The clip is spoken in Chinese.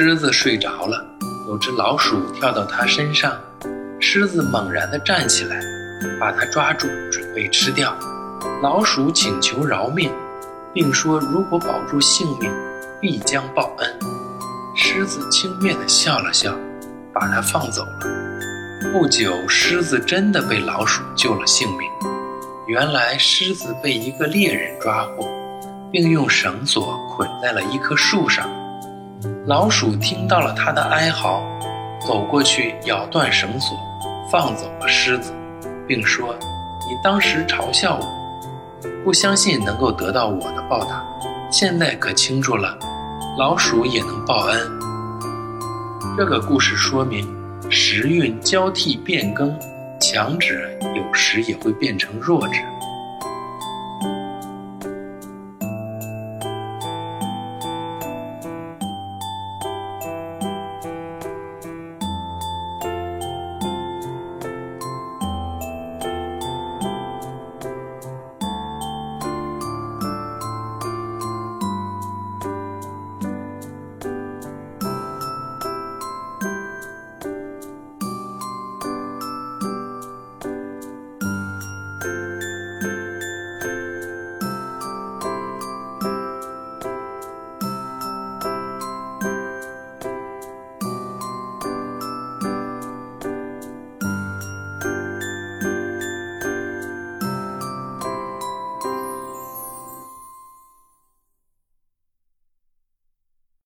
狮子睡着了，有只老鼠跳到它身上，狮子猛然地站起来，把它抓住，准备吃掉。老鼠请求饶命，并说如果保住性命，必将报恩。狮子轻蔑地笑了笑，把它放走了。不久，狮子真的被老鼠救了性命。原来，狮子被一个猎人抓获，并用绳索捆在了一棵树上。老鼠听到了他的哀嚎，走过去咬断绳索，放走了狮子，并说：“你当时嘲笑我，不相信能够得到我的报答，现在可清楚了，老鼠也能报恩。”这个故事说明，时运交替变更，强者有时也会变成弱者。